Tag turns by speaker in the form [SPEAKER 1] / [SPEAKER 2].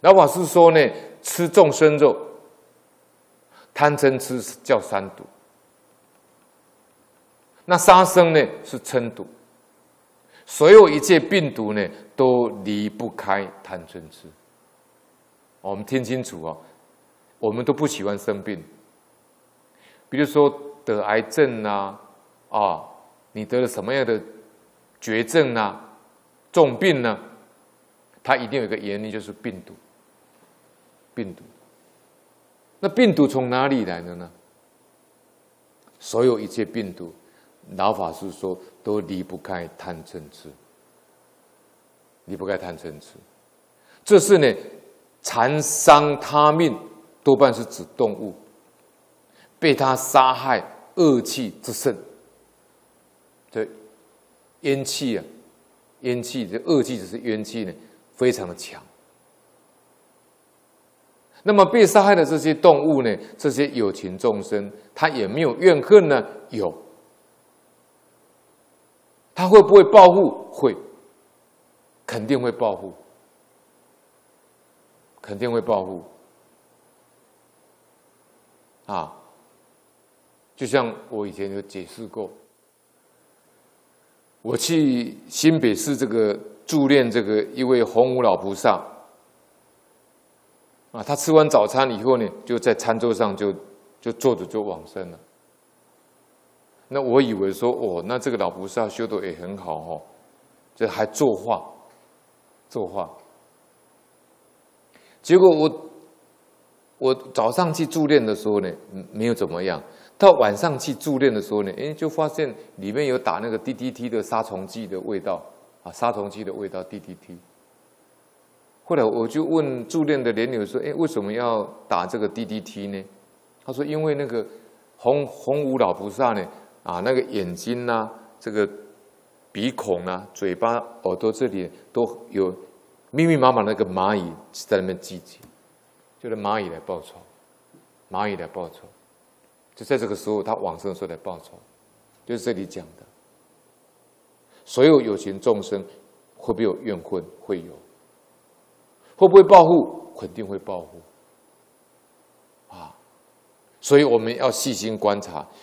[SPEAKER 1] 老法师说呢，吃众生肉，贪嗔痴叫三毒。那杀生呢是嗔毒。所有一切病毒呢，都离不开贪嗔痴。我们听清楚哦，我们都不喜欢生病。比如说得癌症呐，啊，你得了什么样的绝症呐、重病呢？它一定有一个原因，就是病毒。病毒。那病毒从哪里来的呢？所有一切病毒。老法师说，都离不开贪嗔痴，离不开贪嗔痴，这是呢，残伤他命，多半是指动物，被他杀害恶气之盛，这冤气啊，冤气这恶气只是冤气呢，非常的强。那么被杀害的这些动物呢，这些有情众生，他也没有怨恨呢，有。他会不会报复？会，肯定会报复，肯定会报复。啊，就像我以前有解释过，我去新北市这个助念这个一位洪武老菩萨，啊，他吃完早餐以后呢，就在餐桌上就就坐着就往生了。那我以为说哦，那这个老菩萨修的也很好哦，这还作画，作画。结果我我早上去助念的时候呢，没有怎么样。到晚上去助念的时候呢，哎，就发现里面有打那个 DDT 的杀虫剂的味道啊，杀虫剂的味道 DDT。后来我就问助念的莲友说，哎，为什么要打这个 DDT 呢？他说，因为那个洪洪武老菩萨呢。啊，那个眼睛呐、啊，这个鼻孔啊，嘴巴、耳朵这里都有密密麻麻那个蚂蚁在那边聚集，就是蚂蚁来报仇，蚂蚁来报仇，就在这个时候，他往生的时候来报仇，就是这里讲的。所有有情众生会不会有怨恨？会有，会不会报复？肯定会报复。啊，所以我们要细心观察。